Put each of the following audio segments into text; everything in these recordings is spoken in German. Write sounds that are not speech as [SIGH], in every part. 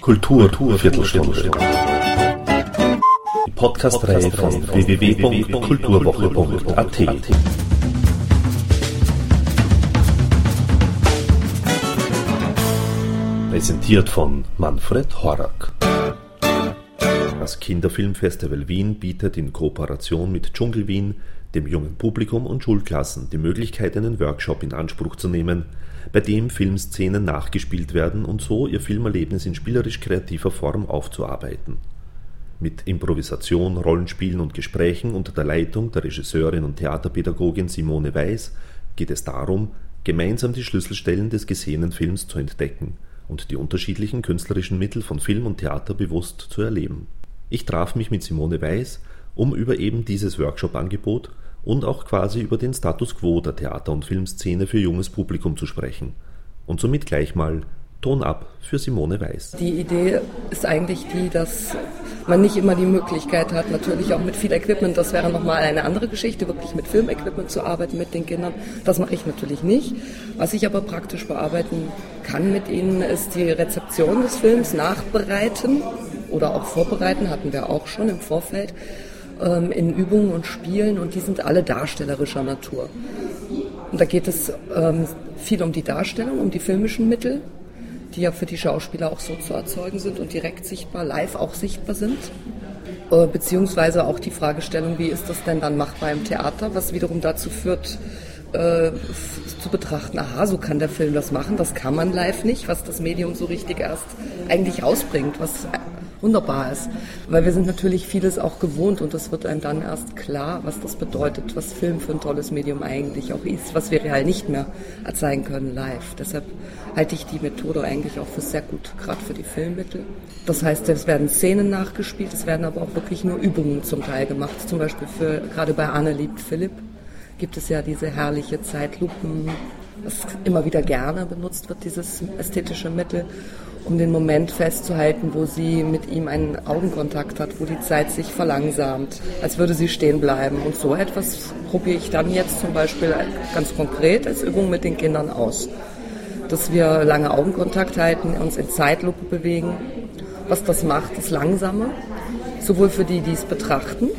Kultur, Viertelstunde. Die Podcast-Reihe von www.kulturwoche.at. Präsentiert von Manfred Horak. Das Kinderfilmfestival Wien bietet in Kooperation mit Dschungel Wien dem jungen Publikum und Schulklassen die Möglichkeit, einen Workshop in Anspruch zu nehmen, bei dem Filmszenen nachgespielt werden und so ihr Filmerlebnis in spielerisch kreativer Form aufzuarbeiten. Mit Improvisation, Rollenspielen und Gesprächen unter der Leitung der Regisseurin und Theaterpädagogin Simone Weiß geht es darum, gemeinsam die Schlüsselstellen des gesehenen Films zu entdecken und die unterschiedlichen künstlerischen Mittel von Film und Theater bewusst zu erleben. Ich traf mich mit Simone Weiß, um über eben dieses Workshop-Angebot und auch quasi über den Status quo der Theater- und Filmszene für junges Publikum zu sprechen. Und somit gleich mal Ton ab für Simone Weiß. Die Idee ist eigentlich die, dass man nicht immer die Möglichkeit hat, natürlich auch mit viel Equipment, das wäre nochmal eine andere Geschichte, wirklich mit Filmequipment zu arbeiten mit den Kindern. Das mache ich natürlich nicht. Was ich aber praktisch bearbeiten kann mit ihnen, ist die Rezeption des Films nachbereiten oder auch vorbereiten, hatten wir auch schon im Vorfeld ähm, in Übungen und Spielen und die sind alle darstellerischer Natur. Und da geht es ähm, viel um die Darstellung, um die filmischen Mittel, die ja für die Schauspieler auch so zu erzeugen sind und direkt sichtbar, live auch sichtbar sind. Äh, beziehungsweise auch die Fragestellung, wie ist das denn dann machbar im Theater, was wiederum dazu führt, äh, zu betrachten, aha, so kann der Film das machen, das kann man live nicht, was das Medium so richtig erst eigentlich rausbringt, was wunderbar ist. Weil wir sind natürlich vieles auch gewohnt und es wird einem dann erst klar, was das bedeutet, was Film für ein tolles Medium eigentlich auch ist, was wir real nicht mehr erzeigen können live. Deshalb halte ich die Methode eigentlich auch für sehr gut, gerade für die Filmmittel. Das heißt, es werden Szenen nachgespielt, es werden aber auch wirklich nur Übungen zum Teil gemacht. Zum Beispiel für, gerade bei Anne liebt Philipp gibt es ja diese herrliche Zeitlupen, was immer wieder gerne benutzt wird, dieses ästhetische Mittel um den Moment festzuhalten, wo sie mit ihm einen Augenkontakt hat, wo die Zeit sich verlangsamt, als würde sie stehen bleiben. Und so etwas probiere ich dann jetzt zum Beispiel ganz konkret als Übung mit den Kindern aus. Dass wir lange Augenkontakt halten, uns in Zeitlupe bewegen. Was das macht, ist langsamer, sowohl für die, die es betrachten.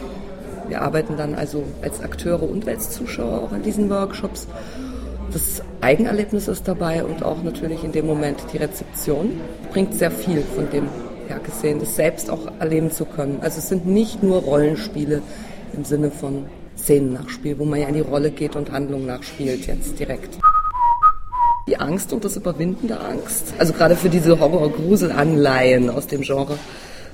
Wir arbeiten dann also als Akteure und als Zuschauer auch an diesen Workshops das Eigenerlebnis ist dabei und auch natürlich in dem Moment die Rezeption bringt sehr viel von dem her gesehen, das selbst auch erleben zu können. Also es sind nicht nur Rollenspiele im Sinne von Szenennachspiel, wo man ja in die Rolle geht und Handlung nachspielt jetzt direkt. Die Angst und das Überwinden der Angst, also gerade für diese Horror-Grusel-Anleihen aus dem Genre,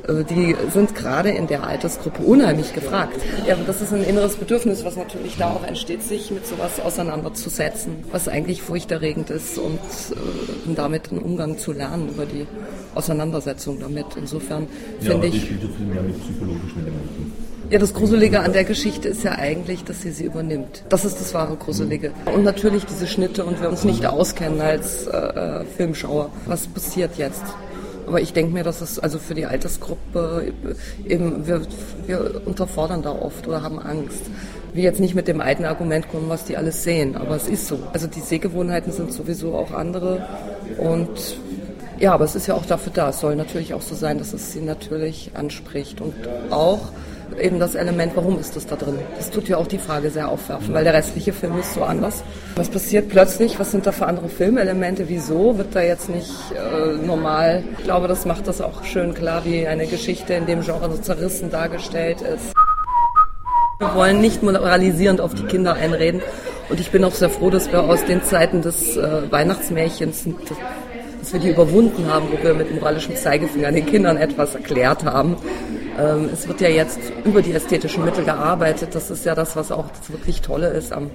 äh, die sind gerade in der Altersgruppe unheimlich gefragt. Ja, das ist ein inneres Bedürfnis, was natürlich da auch entsteht, sich mit sowas auseinanderzusetzen, was eigentlich furchterregend ist und äh, damit einen Umgang zu lernen über die Auseinandersetzung damit. Insofern ja, finde ich. Mehr mit psychologischen Elementen. Ja, das Gruselige an der Geschichte ist ja eigentlich, dass sie sie übernimmt. Das ist das wahre Gruselige. Und natürlich diese Schnitte und wir uns nicht auskennen als äh, äh Filmschauer. Was passiert jetzt? Aber ich denke mir, dass es also für die Altersgruppe eben, wir, wir unterfordern da oft oder haben Angst. Wir jetzt nicht mit dem alten Argument kommen, was die alles sehen, aber es ist so. Also die Sehgewohnheiten sind sowieso auch andere und ja, aber es ist ja auch dafür da. Es soll natürlich auch so sein, dass es sie natürlich anspricht und auch eben das Element, warum ist das da drin? Das tut ja auch die Frage sehr aufwerfen, weil der restliche Film ist so anders. Was passiert plötzlich? Was sind da für andere Filmelemente? Wieso wird da jetzt nicht äh, normal? Ich glaube, das macht das auch schön klar, wie eine Geschichte in dem Genre so zerrissen dargestellt ist. Wir wollen nicht moralisierend auf die Kinder einreden. Und ich bin auch sehr froh, dass wir aus den Zeiten des äh, Weihnachtsmärchens, dass wir die überwunden haben, wo wir mit moralischem Zeigefinger den Kindern etwas erklärt haben. Ähm, es wird ja jetzt über die ästhetischen Mittel gearbeitet. Das ist ja das, was auch das wirklich Tolle ist am,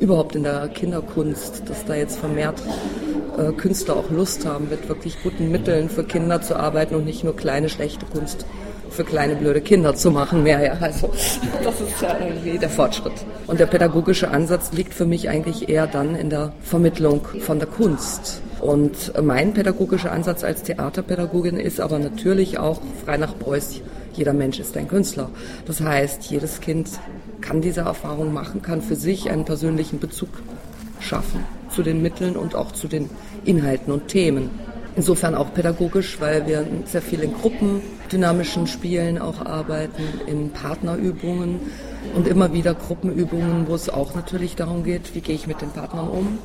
überhaupt in der Kinderkunst, dass da jetzt vermehrt äh, Künstler auch Lust haben, mit wirklich guten Mitteln für Kinder zu arbeiten und nicht nur kleine, schlechte Kunst für kleine, blöde Kinder zu machen mehr. Ja. Also [LAUGHS] das ist ja irgendwie der Fortschritt. Und der pädagogische Ansatz liegt für mich eigentlich eher dann in der Vermittlung von der Kunst. Und mein pädagogischer Ansatz als Theaterpädagogin ist aber natürlich auch frei nach Beuys jeder Mensch ist ein Künstler. Das heißt, jedes Kind kann diese Erfahrung machen, kann für sich einen persönlichen Bezug schaffen zu den Mitteln und auch zu den Inhalten und Themen. Insofern auch pädagogisch, weil wir sehr viel in gruppendynamischen Spielen auch arbeiten, in Partnerübungen und immer wieder Gruppenübungen, wo es auch natürlich darum geht, wie gehe ich mit den Partnern um.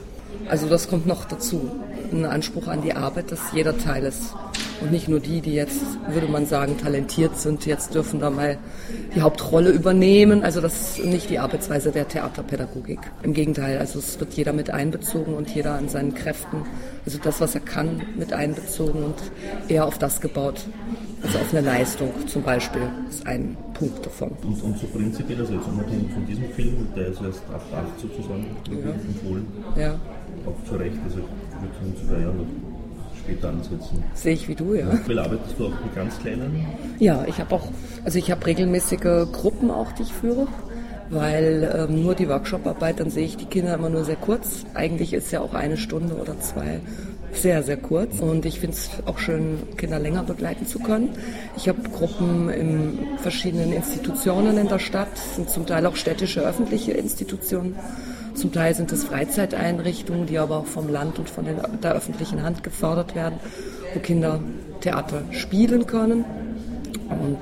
Also das kommt noch dazu. Ein Anspruch an die Arbeit, dass jeder Teil ist. Und nicht nur die, die jetzt, würde man sagen, talentiert sind, jetzt dürfen da mal die Hauptrolle übernehmen. Also das ist nicht die Arbeitsweise der Theaterpädagogik. Im Gegenteil, also es wird jeder mit einbezogen und jeder an seinen Kräften, also das, was er kann, mit einbezogen und eher auf das gebaut. Also auf eine Leistung zum Beispiel ist ein Punkt davon. Und, und so prinzipiell, also jetzt unabhängig von diesem Film, der ist erst ab 8 sozusagen ja. empfohlen. Ja. Auch zu Recht, also wir können sogar ja noch später ansetzen. Sehe ich wie du, ja. Weil arbeitest du auch mit ganz kleinen? Ja, ich habe auch, also ich habe regelmäßige Gruppen auch, die ich führe weil ähm, nur die Workshop-Arbeit, dann sehe ich die Kinder immer nur sehr kurz. Eigentlich ist ja auch eine Stunde oder zwei sehr, sehr kurz. Und ich finde es auch schön, Kinder länger begleiten zu können. Ich habe Gruppen in verschiedenen Institutionen in der Stadt, sind zum Teil auch städtische öffentliche Institutionen. Zum Teil sind es Freizeiteinrichtungen, die aber auch vom Land und von der öffentlichen Hand gefördert werden, wo Kinder Theater spielen können und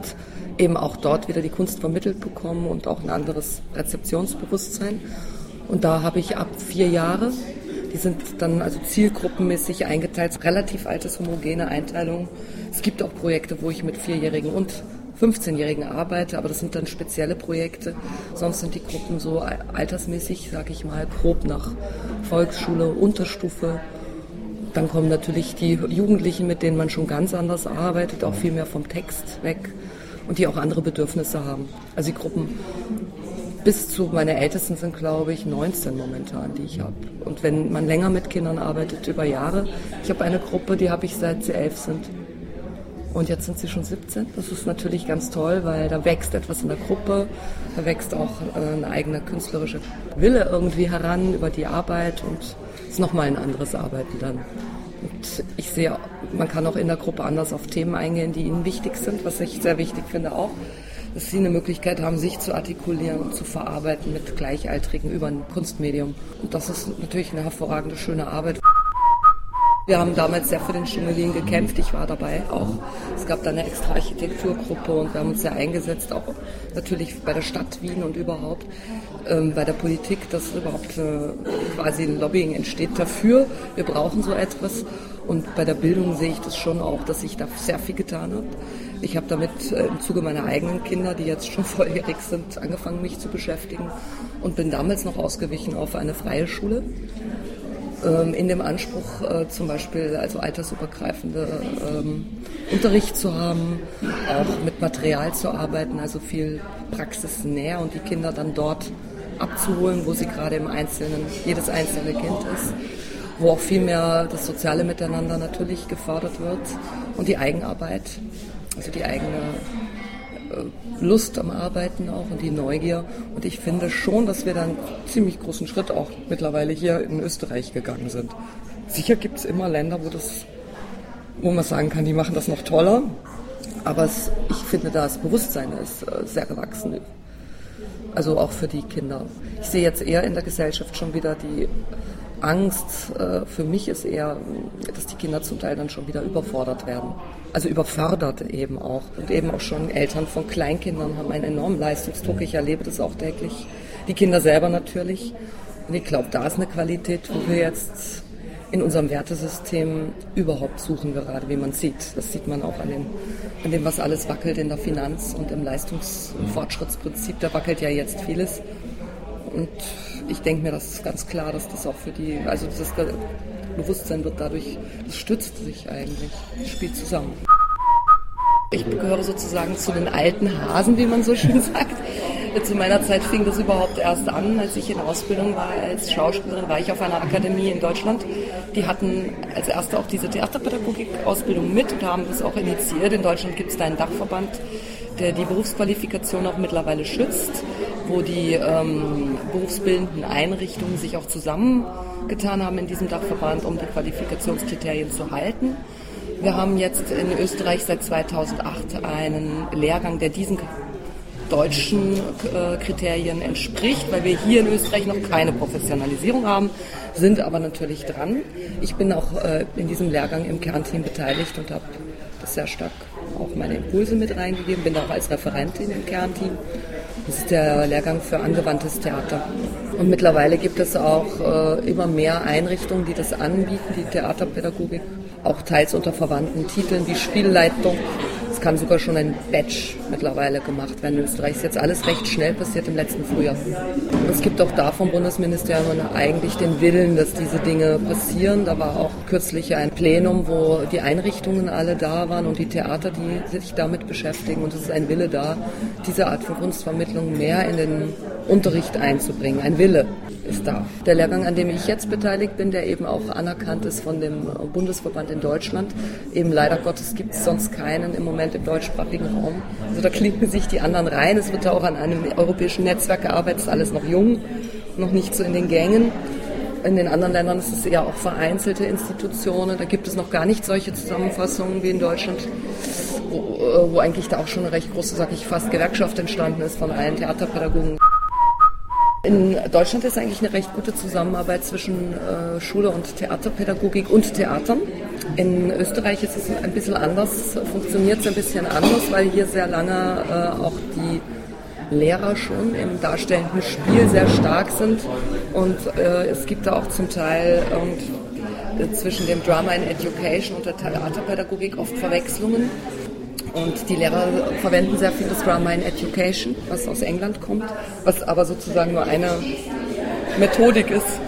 eben auch dort wieder die Kunst vermittelt bekommen und auch ein anderes Rezeptionsbewusstsein. Und da habe ich ab vier Jahre die sind dann also zielgruppenmäßig eingeteilt, relativ altes homogene Einteilung. Es gibt auch Projekte, wo ich mit Vierjährigen und 15-Jährigen arbeite, aber das sind dann spezielle Projekte. Sonst sind die Gruppen so altersmäßig, sage ich mal, grob nach Volksschule, Unterstufe. Dann kommen natürlich die Jugendlichen, mit denen man schon ganz anders arbeitet, auch viel mehr vom Text weg und die auch andere Bedürfnisse haben. Also die Gruppen bis zu, meine Ältesten sind glaube ich 19 momentan, die ich habe. Und wenn man länger mit Kindern arbeitet, über Jahre, ich habe eine Gruppe, die habe ich seit sie elf sind. Und jetzt sind sie schon 17. Das ist natürlich ganz toll, weil da wächst etwas in der Gruppe, da wächst auch äh, eine eigene künstlerische Wille irgendwie heran über die Arbeit und es ist nochmal ein anderes Arbeiten dann. Und ich sehe, man kann auch in der Gruppe anders auf Themen eingehen, die ihnen wichtig sind, was ich sehr wichtig finde auch dass sie eine Möglichkeit haben, sich zu artikulieren und zu verarbeiten mit Gleichaltrigen über ein Kunstmedium. Und das ist natürlich eine hervorragende, schöne Arbeit. Wir haben damals sehr für den Schimmelin gekämpft. Ich war dabei auch. Es gab da eine extra Architekturgruppe und wir haben uns sehr eingesetzt, auch natürlich bei der Stadt Wien und überhaupt ähm, bei der Politik, dass überhaupt äh, quasi ein Lobbying entsteht dafür. Wir brauchen so etwas. Und bei der Bildung sehe ich das schon auch, dass ich da sehr viel getan habe. Ich habe damit äh, im Zuge meiner eigenen Kinder, die jetzt schon [LAUGHS] volljährig sind, angefangen, mich zu beschäftigen und bin damals noch ausgewichen auf eine freie Schule. Ähm, in dem Anspruch, äh, zum Beispiel also altersübergreifende ähm, Unterricht zu haben, auch mit Material zu arbeiten, also viel praxisnäher und die Kinder dann dort abzuholen, wo sie gerade im Einzelnen, jedes einzelne Kind ist wo auch viel mehr das soziale Miteinander natürlich gefördert wird und die Eigenarbeit also die eigene Lust am Arbeiten auch und die Neugier. Und ich finde schon, dass wir da einen ziemlich großen Schritt auch mittlerweile hier in Österreich gegangen sind. Sicher gibt es immer Länder, wo das, wo man sagen kann, die machen das noch toller. Aber es, ich finde, das Bewusstsein ist äh, sehr gewachsen. Also auch für die Kinder. Ich sehe jetzt eher in der Gesellschaft schon wieder die Angst äh, für mich ist eher, dass die Kinder zum Teil dann schon wieder überfordert werden. Also überfördert eben auch. Und eben auch schon Eltern von Kleinkindern haben einen enormen Leistungsdruck. Ich erlebe das auch täglich. Die Kinder selber natürlich. Und ich glaube, da ist eine Qualität, wo wir jetzt in unserem Wertesystem überhaupt suchen gerade, wie man sieht. Das sieht man auch an dem, an dem, was alles wackelt in der Finanz und im Leistungsfortschrittsprinzip. Da wackelt ja jetzt vieles. Und ich denke mir, das ist ganz klar, dass das auch für die, also das Bewusstsein wird dadurch, das stützt sich eigentlich, spielt zusammen. Ich gehöre sozusagen zu den alten Hasen, wie man so schön [LAUGHS] sagt. Zu meiner Zeit fing das überhaupt erst an, als ich in Ausbildung war als Schauspielerin, war ich auf einer Akademie in Deutschland. Die hatten als erste auch diese Theaterpädagogik-Ausbildung mit und haben das auch initiiert. In Deutschland gibt es da einen Dachverband, der die Berufsqualifikation auch mittlerweile schützt wo die ähm, berufsbildenden Einrichtungen sich auch zusammengetan haben in diesem Dachverband, um die Qualifikationskriterien zu halten. Wir haben jetzt in Österreich seit 2008 einen Lehrgang, der diesen deutschen äh, Kriterien entspricht, weil wir hier in Österreich noch keine Professionalisierung haben, sind aber natürlich dran. Ich bin auch äh, in diesem Lehrgang im Kernteam beteiligt und habe das sehr stark auch meine Impulse mit reingegeben, bin auch als Referentin im Kernteam. Das ist der Lehrgang für angewandtes Theater. Und mittlerweile gibt es auch äh, immer mehr Einrichtungen, die das anbieten, die Theaterpädagogik, auch teils unter verwandten Titeln wie Spielleitung kann sogar schon ein Batch mittlerweile gemacht werden in Österreich. ist jetzt alles recht schnell passiert im letzten Frühjahr. Es gibt auch da vom Bundesministerium eigentlich den Willen, dass diese Dinge passieren. Da war auch kürzlich ein Plenum, wo die Einrichtungen alle da waren und die Theater, die sich damit beschäftigen. Und es ist ein Wille da, diese Art von Kunstvermittlung mehr in den Unterricht einzubringen. Ein Wille ist da. Der Lehrgang, an dem ich jetzt beteiligt bin, der eben auch anerkannt ist von dem Bundesverband in Deutschland, eben leider Gottes gibt es sonst keinen im Moment im deutschsprachigen Raum. Also da klinken sich die anderen rein. Es wird da auch an einem europäischen Netzwerk gearbeitet, ist alles noch jung, noch nicht so in den Gängen. In den anderen Ländern ist es eher auch vereinzelte Institutionen. Da gibt es noch gar nicht solche Zusammenfassungen wie in Deutschland, wo, wo eigentlich da auch schon eine recht große, sag ich fast, Gewerkschaft entstanden ist von allen Theaterpädagogen. In Deutschland ist eigentlich eine recht gute Zusammenarbeit zwischen äh, Schule und Theaterpädagogik und Theatern. In Österreich ist es ein bisschen anders, funktioniert es ein bisschen anders, weil hier sehr lange äh, auch die Lehrer schon im darstellenden Spiel sehr stark sind und äh, es gibt da auch zum Teil äh, zwischen dem Drama in Education und der Theaterpädagogik oft Verwechslungen. Und die Lehrer verwenden sehr viel das Drama in Education, was aus England kommt, was aber sozusagen nur eine Methodik ist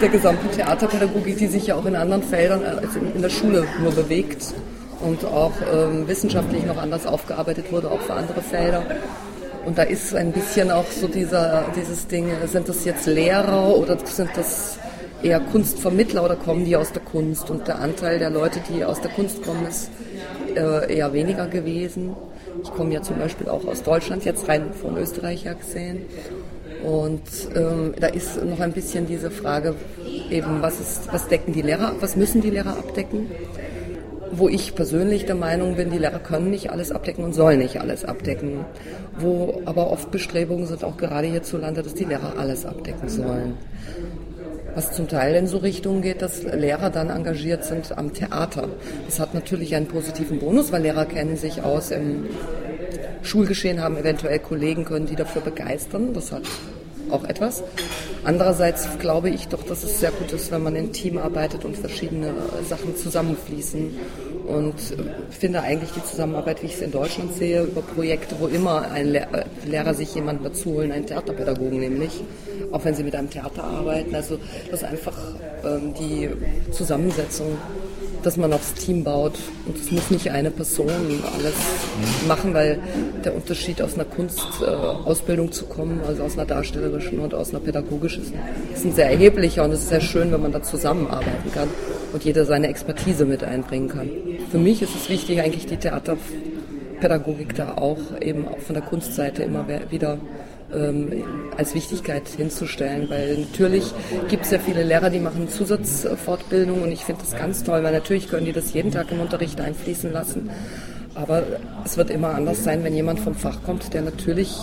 der gesamten Theaterpädagogik, die sich ja auch in anderen Feldern als in, der Schule nur bewegt und auch ähm, wissenschaftlich noch anders aufgearbeitet wurde, auch für andere Felder. Und da ist ein bisschen auch so dieser, dieses Ding, sind das jetzt Lehrer oder sind das eher Kunstvermittler oder kommen die aus der Kunst? Und der Anteil der Leute, die aus der Kunst kommen, ist äh, eher weniger gewesen. Ich komme ja zum Beispiel auch aus Deutschland, jetzt rein von Österreich her gesehen. Und ähm, da ist noch ein bisschen diese Frage, eben, was, ist, was decken die Lehrer, was müssen die Lehrer abdecken? Wo ich persönlich der Meinung bin, die Lehrer können nicht alles abdecken und sollen nicht alles abdecken. Wo aber oft Bestrebungen sind, auch gerade hierzulande, dass die Lehrer alles abdecken sollen was zum Teil in so Richtungen geht, dass Lehrer dann engagiert sind am Theater. Das hat natürlich einen positiven Bonus, weil Lehrer kennen sich aus im Schulgeschehen, haben eventuell Kollegen, können die dafür begeistern. Das hat auch etwas. Andererseits glaube ich doch, dass es sehr gut ist, wenn man im Team arbeitet und verschiedene Sachen zusammenfließen. Und finde eigentlich die Zusammenarbeit, wie ich es in Deutschland sehe, über Projekte, wo immer ein Lehrer sich jemanden dazu holen, einen Theaterpädagogen nämlich, auch wenn sie mit einem Theater arbeiten. Also das ist einfach ähm, die Zusammensetzung dass man aufs Team baut. Und es muss nicht eine Person alles machen, weil der Unterschied aus einer Kunstausbildung äh, zu kommen, also aus einer darstellerischen und aus einer pädagogischen, ist ein sehr erheblicher und es ist sehr schön, wenn man da zusammenarbeiten kann und jeder seine Expertise mit einbringen kann. Für mich ist es wichtig, eigentlich die Theaterpädagogik da auch eben auch von der Kunstseite immer wieder ähm, als Wichtigkeit hinzustellen, weil natürlich gibt es ja viele Lehrer, die machen Zusatzfortbildung und ich finde das ganz toll, weil natürlich können die das jeden Tag im Unterricht einfließen lassen. Aber es wird immer anders sein, wenn jemand vom Fach kommt, der natürlich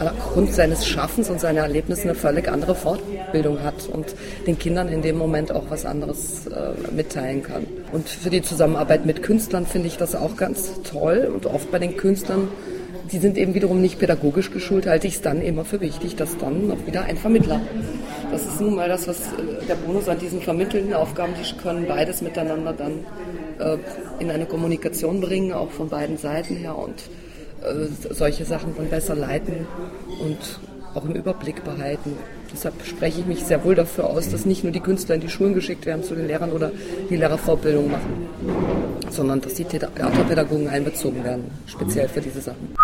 aufgrund seines Schaffens und seiner Erlebnisse eine völlig andere Fortbildung hat und den Kindern in dem Moment auch was anderes äh, mitteilen kann. Und für die Zusammenarbeit mit Künstlern finde ich das auch ganz toll und oft bei den Künstlern die sind eben wiederum nicht pädagogisch geschult, halte ich es dann immer für wichtig, dass dann noch wieder ein Vermittler. Das ist nun mal das, was äh, der Bonus an diesen vermittelnden Aufgaben, die können beides miteinander dann in eine Kommunikation bringen, auch von beiden Seiten her und äh, solche Sachen dann besser leiten und auch im Überblick behalten. Deshalb spreche ich mich sehr wohl dafür aus, dass nicht nur die Künstler in die Schulen geschickt werden zu den Lehrern oder die Lehrerfortbildung machen, sondern dass die Theaterpädagogen einbezogen werden, speziell für diese Sachen.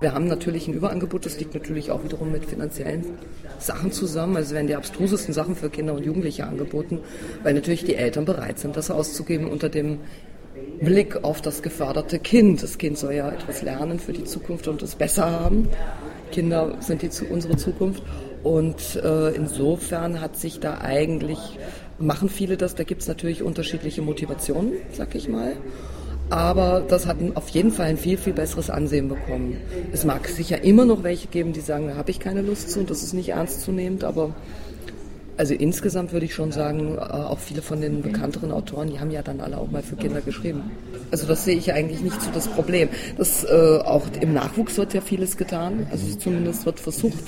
Wir haben natürlich ein Überangebot, das liegt natürlich auch wiederum mit finanziellen Sachen zusammen. Also werden die abstrusesten Sachen für Kinder und Jugendliche angeboten, weil natürlich die Eltern bereit sind, das auszugeben unter dem Blick auf das geförderte Kind. Das Kind soll ja etwas lernen für die Zukunft und es besser haben. Kinder sind die, unsere Zukunft. Und äh, insofern hat sich da eigentlich, machen viele das, da gibt es natürlich unterschiedliche Motivationen, sag ich mal. Aber das hat auf jeden Fall ein viel, viel besseres Ansehen bekommen. Es mag sicher immer noch welche geben, die sagen, da habe ich keine Lust zu und das ist nicht ernstzunehmend, aber also insgesamt würde ich schon sagen, äh, auch viele von den bekannteren Autoren, die haben ja dann alle auch mal für Kinder geschrieben. Also das sehe ich eigentlich nicht so das Problem. Das, äh, auch im Nachwuchs wird ja vieles getan, also zumindest wird versucht.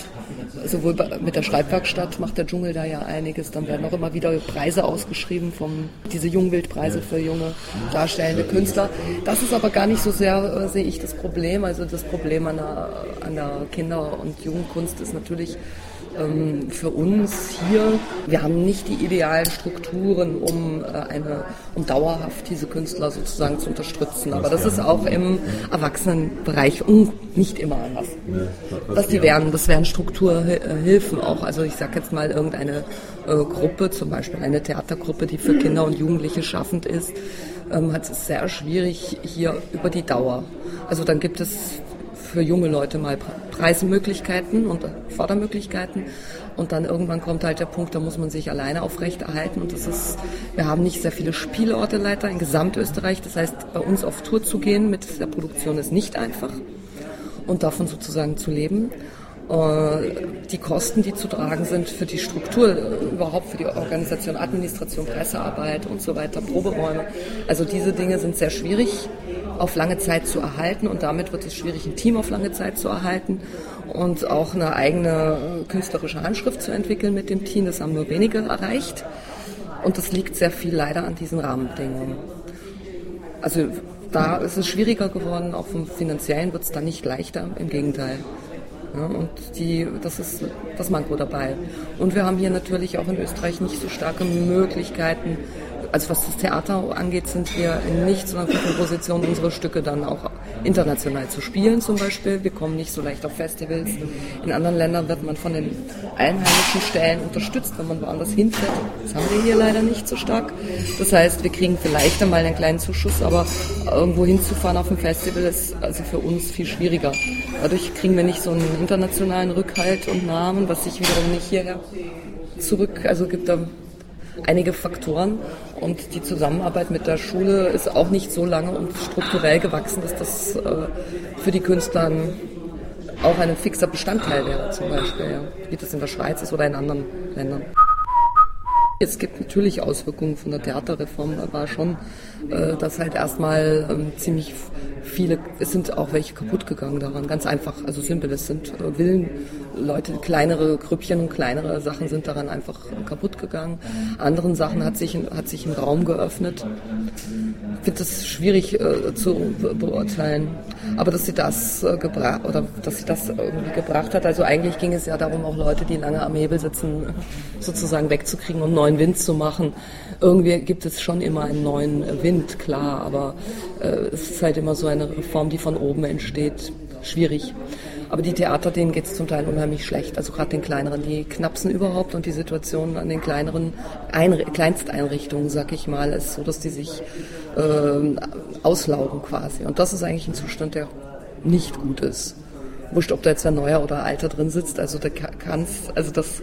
Sowohl mit der Schreibwerkstatt macht der Dschungel da ja einiges, dann werden auch immer wieder Preise ausgeschrieben, vom, diese Jungbildpreise für junge darstellende Künstler. Das ist aber gar nicht so sehr, äh, sehe ich, das Problem. Also das Problem an der, an der Kinder- und Jugendkunst ist natürlich, ähm, für uns hier, wir haben nicht die idealen Strukturen, um, äh, eine, um dauerhaft diese Künstler sozusagen zu unterstützen. Aber das ist auch im Erwachsenenbereich nicht immer anders. Was die wären, das wären Strukturhilfen auch. Also ich sage jetzt mal irgendeine äh, Gruppe, zum Beispiel eine Theatergruppe, die für Kinder und Jugendliche schaffend ist, ähm, hat es sehr schwierig hier über die Dauer. Also dann gibt es für junge Leute mal Preismöglichkeiten und Fördermöglichkeiten. Und dann irgendwann kommt halt der Punkt, da muss man sich alleine aufrechterhalten. Und das ist, wir haben nicht sehr viele Spielorte leider in Gesamtösterreich. Das heißt, bei uns auf Tour zu gehen mit der Produktion ist nicht einfach. Und davon sozusagen zu leben. Äh, die Kosten, die zu tragen sind für die Struktur, äh, überhaupt für die Organisation, Administration, Pressearbeit und so weiter, Proberäume. Also diese Dinge sind sehr schwierig auf lange Zeit zu erhalten und damit wird es schwierig, ein Team auf lange Zeit zu erhalten und auch eine eigene künstlerische Handschrift zu entwickeln mit dem Team. Das haben nur wenige erreicht und das liegt sehr viel leider an diesen Rahmenbedingungen. Also da ist es schwieriger geworden, auch vom finanziellen wird es da nicht leichter, im Gegenteil. Ja, und die, das ist das Manko dabei. Und wir haben hier natürlich auch in Österreich nicht so starke Möglichkeiten, also was das Theater angeht, sind wir in nicht so einer guten Position, unsere Stücke dann auch international zu spielen zum Beispiel. Wir kommen nicht so leicht auf Festivals. In anderen Ländern wird man von den einheimischen Stellen unterstützt, wenn man woanders hinfährt. Das haben wir hier leider nicht so stark. Das heißt, wir kriegen vielleicht einmal einen kleinen Zuschuss, aber irgendwo hinzufahren auf ein Festival ist also für uns viel schwieriger. Dadurch kriegen wir nicht so einen internationalen Rückhalt und Namen, was sich wiederum nicht hierher zurück, also gibt da einige Faktoren und die Zusammenarbeit mit der Schule ist auch nicht so lange und strukturell gewachsen, dass das äh, für die Künstler auch ein fixer Bestandteil wäre, zum Beispiel, ja. wie das in der Schweiz ist oder in anderen Ländern. Es gibt natürlich Auswirkungen von der Theaterreform, war schon, äh, dass halt erstmal ähm, ziemlich viele, es sind auch welche kaputt gegangen daran, ganz einfach, also simpel, es sind äh, Willen, Leute, kleinere Grüppchen und kleinere Sachen sind daran einfach kaputt gegangen. Anderen Sachen hat sich, hat sich ein Raum geöffnet. Ich finde das schwierig äh, zu beurteilen. Aber dass sie das äh, gebracht oder dass sie das irgendwie gebracht hat, also eigentlich ging es ja darum, auch Leute, die lange am Hebel sitzen, sozusagen wegzukriegen und neuen Wind zu machen. Irgendwie gibt es schon immer einen neuen Wind, klar, aber äh, es ist halt immer so eine Reform, die von oben entsteht. Schwierig. Aber die Theater, denen geht es zum Teil unheimlich schlecht. Also gerade den kleineren, die knapsen überhaupt und die Situation an den kleineren Einri Kleinsteinrichtungen, sag ich mal, ist so, dass die sich äh, auslaugen quasi. Und das ist eigentlich ein Zustand, der nicht gut ist wurscht, ob da jetzt ein neuer oder alter drin sitzt. Also da kann's, also das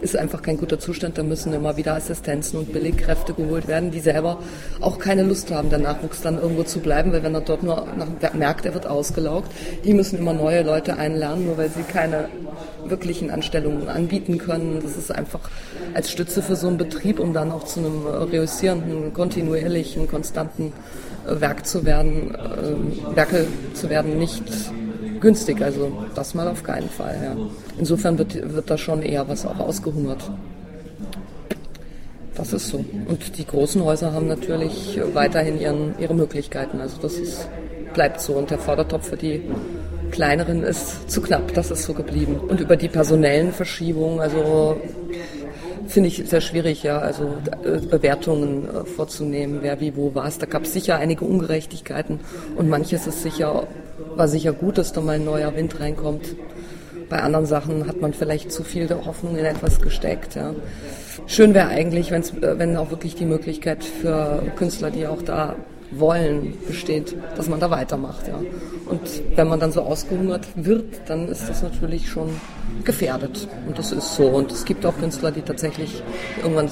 ist einfach kein guter Zustand. Da müssen immer wieder Assistenzen und Billigkräfte geholt werden, die selber auch keine Lust haben, der Nachwuchs dann irgendwo zu bleiben, weil wenn er dort nur merkt, er wird ausgelaugt, die müssen immer neue Leute einlernen, nur weil sie keine wirklichen Anstellungen anbieten können. Das ist einfach als Stütze für so einen Betrieb, um dann auch zu einem reüssierenden, kontinuierlichen, konstanten Werk zu werden, äh, Werke zu werden, nicht günstig. Also das mal auf keinen Fall. Ja. Insofern wird, wird da schon eher was auch ausgehungert. Das ist so. Und die großen Häuser haben natürlich weiterhin ihren, ihre Möglichkeiten. Also das ist, bleibt so. Und der Fördertopf für die kleineren ist zu knapp. Das ist so geblieben. Und über die personellen Verschiebungen, also finde ich sehr schwierig, ja, also äh, Bewertungen äh, vorzunehmen, wer wie wo was. Da gab es sicher einige Ungerechtigkeiten und manches ist sicher war sicher gut, dass da mal ein neuer Wind reinkommt. Bei anderen Sachen hat man vielleicht zu viel der Hoffnung in etwas gesteckt. Ja. Schön wäre eigentlich, wenn's, äh, wenn auch wirklich die Möglichkeit für Künstler, die auch da wollen, besteht, dass man da weitermacht. Ja. Und wenn man dann so ausgehungert wird, dann ist das natürlich schon gefährdet. Und das ist so. Und es gibt auch Künstler, die tatsächlich irgendwann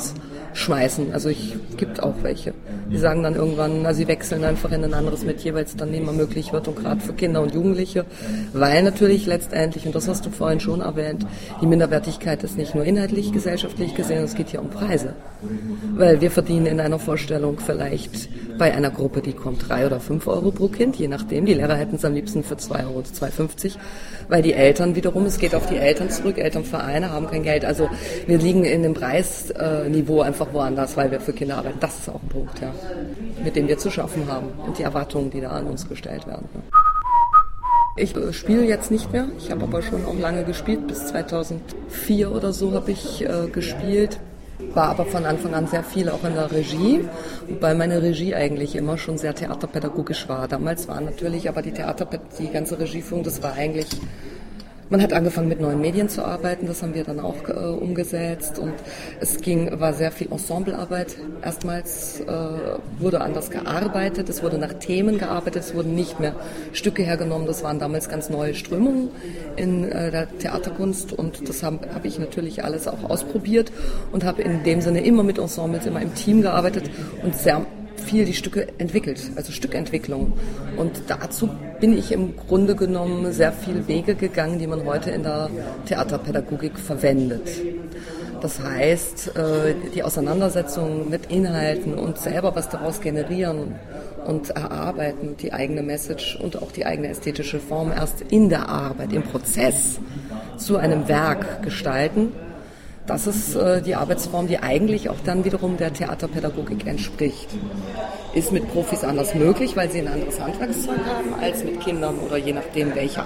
schmeißen. Also ich gibt auch welche. Die sagen dann irgendwann, na, sie wechseln einfach in ein anderes Metier, weil es dann mehr möglich wird und gerade für Kinder und Jugendliche, weil natürlich letztendlich, und das hast du vorhin schon erwähnt, die Minderwertigkeit ist nicht nur inhaltlich, gesellschaftlich gesehen, es geht hier um Preise. Weil wir verdienen in einer Vorstellung vielleicht bei einer Gruppe, die kommt, drei oder fünf Euro pro Kind, je nachdem. Die Lehrer hätten es am liebsten für zwei Euro oder 2,50, weil die Eltern wiederum, es geht auf die Eltern zurück, Elternvereine haben kein Geld. Also wir liegen in dem Preisniveau einfach woanders, weil wir für Kinder arbeiten. Das ist auch ein Punkt, ja, mit dem wir zu schaffen haben und die Erwartungen, die da an uns gestellt werden. Ich äh, spiele jetzt nicht mehr. Ich habe aber schon auch lange gespielt. Bis 2004 oder so habe ich äh, gespielt war aber von Anfang an sehr viel auch in der Regie, wobei meine Regie eigentlich immer schon sehr theaterpädagogisch war. Damals war natürlich aber die Theater, die ganze Regieführung, das war eigentlich man hat angefangen mit neuen Medien zu arbeiten, das haben wir dann auch äh, umgesetzt. Und es ging, war sehr viel Ensemblearbeit. Erstmals äh, wurde anders gearbeitet, es wurde nach Themen gearbeitet, es wurden nicht mehr Stücke hergenommen, das waren damals ganz neue Strömungen in äh, der Theaterkunst. Und das habe hab ich natürlich alles auch ausprobiert und habe in dem Sinne immer mit Ensembles, immer im Team gearbeitet und sehr viel die Stücke entwickelt, also Stückentwicklung. Und dazu bin ich im Grunde genommen sehr viele Wege gegangen, die man heute in der Theaterpädagogik verwendet. Das heißt, äh, die Auseinandersetzung mit Inhalten und selber was daraus generieren und erarbeiten, die eigene Message und auch die eigene ästhetische Form erst in der Arbeit, im Prozess zu einem Werk gestalten das ist äh, die Arbeitsform, die eigentlich auch dann wiederum der Theaterpädagogik entspricht. Ist mit Profis anders möglich, weil sie ein anderes Handwerkszeug haben als mit Kindern oder je nachdem welche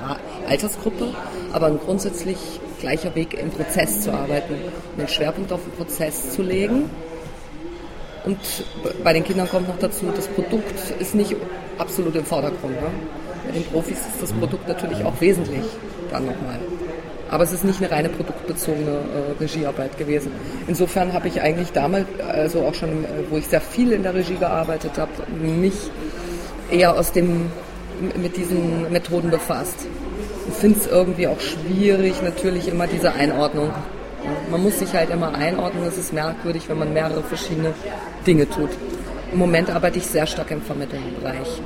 Altersgruppe. Aber ein grundsätzlich gleicher Weg im Prozess zu arbeiten, den Schwerpunkt auf den Prozess zu legen. Und bei den Kindern kommt noch dazu, das Produkt ist nicht absolut im Vordergrund. Ne? Bei den Profis ist das Produkt natürlich auch wesentlich dann nochmal. Aber es ist nicht eine reine produktbezogene äh, Regiearbeit gewesen. Insofern habe ich eigentlich damals, also auch schon, äh, wo ich sehr viel in der Regie gearbeitet habe, mich eher aus dem, mit diesen Methoden befasst. Ich finde es irgendwie auch schwierig, natürlich immer diese Einordnung. Man muss sich halt immer einordnen. Es ist merkwürdig, wenn man mehrere verschiedene Dinge tut. Im Moment arbeite ich sehr stark im Vermittlungsbereich.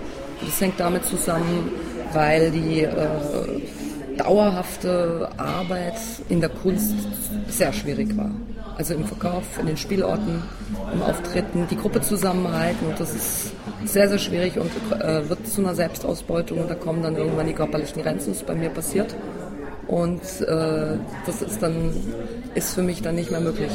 Das hängt damit zusammen, weil die äh, dauerhafte Arbeit in der Kunst sehr schwierig war. Also im Verkauf, in den Spielorten, im Auftreten, die Gruppe zusammenhalten und das ist sehr, sehr schwierig und äh, wird zu einer Selbstausbeutung und da kommen dann irgendwann die körperlichen Grenzen, ist bei mir passiert. Und äh, das ist dann, ist für mich dann nicht mehr möglich.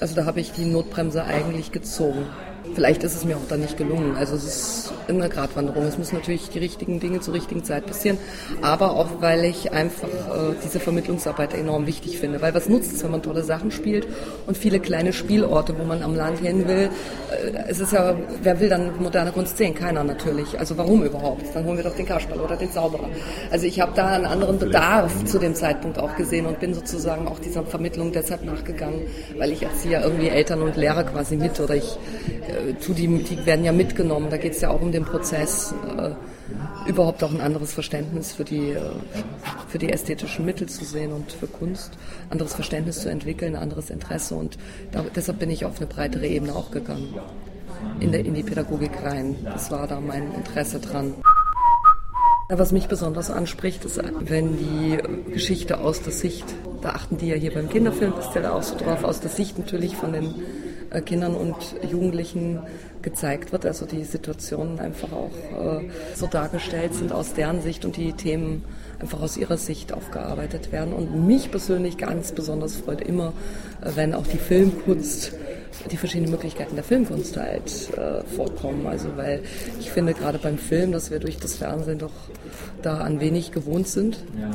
Also da habe ich die Notbremse eigentlich gezogen. Vielleicht ist es mir auch dann nicht gelungen. Also es ist eine Gratwanderung. Es müssen natürlich die richtigen Dinge zur richtigen Zeit passieren, aber auch weil ich einfach äh, diese Vermittlungsarbeit enorm wichtig finde. Weil was nutzt es, wenn man tolle Sachen spielt und viele kleine Spielorte, wo man am Land hin will. Äh, es ist ja, wer will dann moderne Kunst sehen? Keiner natürlich. Also warum überhaupt? Dann holen wir doch den Kasperl oder den Zauberer. Also ich habe da einen anderen Bedarf zu dem Zeitpunkt auch gesehen und bin sozusagen auch dieser Vermittlung deshalb nachgegangen, weil ich erziehe ja irgendwie Eltern und Lehrer quasi mit oder ich äh, tu die, die werden ja mitgenommen. Da geht es ja auch um den Prozess, äh, überhaupt auch ein anderes Verständnis für die, äh, für die ästhetischen Mittel zu sehen und für Kunst, anderes Verständnis zu entwickeln, anderes Interesse. Und da, deshalb bin ich auf eine breitere Ebene auch gegangen, in, der, in die Pädagogik rein. Das war da mein Interesse dran. Was mich besonders anspricht, ist, wenn die Geschichte aus der Sicht, da achten die ja hier beim Kinderfilm, ist ja da auch so drauf, aus der Sicht natürlich von den Kindern und Jugendlichen gezeigt wird. Also die Situationen einfach auch äh, so dargestellt sind aus deren Sicht und die Themen einfach aus ihrer Sicht aufgearbeitet werden. Und mich persönlich ganz besonders freut immer, äh, wenn auch die Filmkunst die verschiedenen Möglichkeiten der Filmkunst halt äh, vorkommen. Also weil ich finde gerade beim Film, dass wir durch das Fernsehen doch da an wenig gewohnt sind. Ja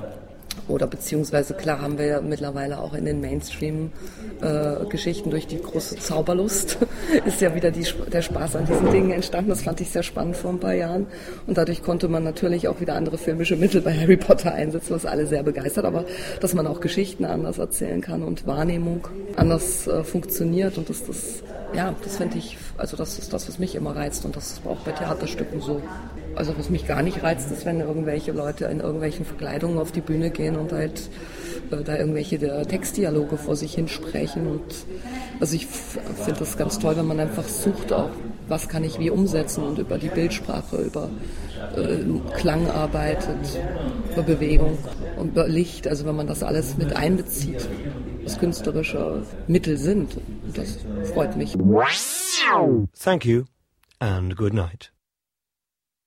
oder beziehungsweise klar haben wir mittlerweile auch in den Mainstream-Geschichten äh, durch die große Zauberlust [LAUGHS] ist ja wieder die, der Spaß an diesen Dingen entstanden. Das fand ich sehr spannend vor ein paar Jahren und dadurch konnte man natürlich auch wieder andere filmische Mittel bei Harry Potter einsetzen, was alle sehr begeistert, aber dass man auch Geschichten anders erzählen kann und Wahrnehmung anders äh, funktioniert und dass das ja, das finde ich, also das ist das, was mich immer reizt und das ist auch bei Theaterstücken so. Also was mich gar nicht reizt, ist, wenn irgendwelche Leute in irgendwelchen Verkleidungen auf die Bühne gehen und halt äh, da irgendwelche Textdialoge vor sich hinsprechen. Und also ich finde das ganz toll, wenn man einfach sucht auch, was kann ich wie umsetzen und über die Bildsprache, über äh, Klang arbeitet, über Bewegung und über Licht. Also wenn man das alles mit einbezieht, was künstlerische Mittel sind. Das freut mich. Thank you and good night.